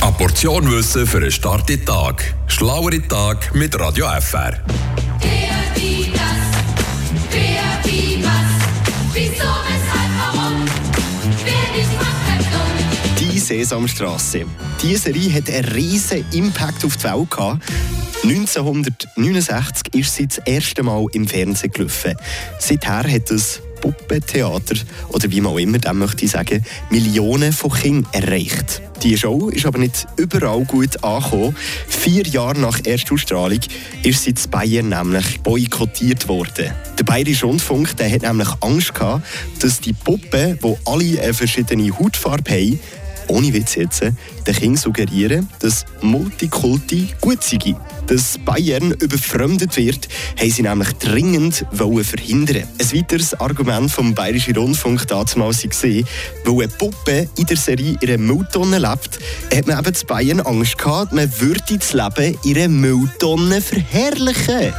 Eine Portion Wissen für einen starken Tag. Schlauere Tag mit Radio FR. Die Sesamstraße. Diese Serie hat einen riesen Impact auf die Welt gehabt. 1969 ist sie das erste Mal im Fernsehen gelaufen. Seither hat das Puppentheater, oder wie man auch immer dem möchte sagen, Millionen von Kindern erreicht. Die Show ist aber nicht überall gut angekommen. Vier Jahre nach Erstausstrahlung ist sie in Bayern nämlich boykottiert worden. Der Bayerische Rundfunk der hat nämlich Angst gehabt, dass die Puppen, die alle eine verschiedene Hautfarbe haben, ohne Witz jetzt, den Kindern suggerieren, dass Multikulti gut sei. Dass Bayern überfremdet wird, haben sie nämlich dringend verhindern. Ein weiteres Argument vom Bayerischen Rundfunk damals war, weil eine Puppe in der Serie in einer Mülltonne lebt, hat man eben zu Bayern Angst gehabt, man würde das Leben in einer Mülltonne verherrlichen.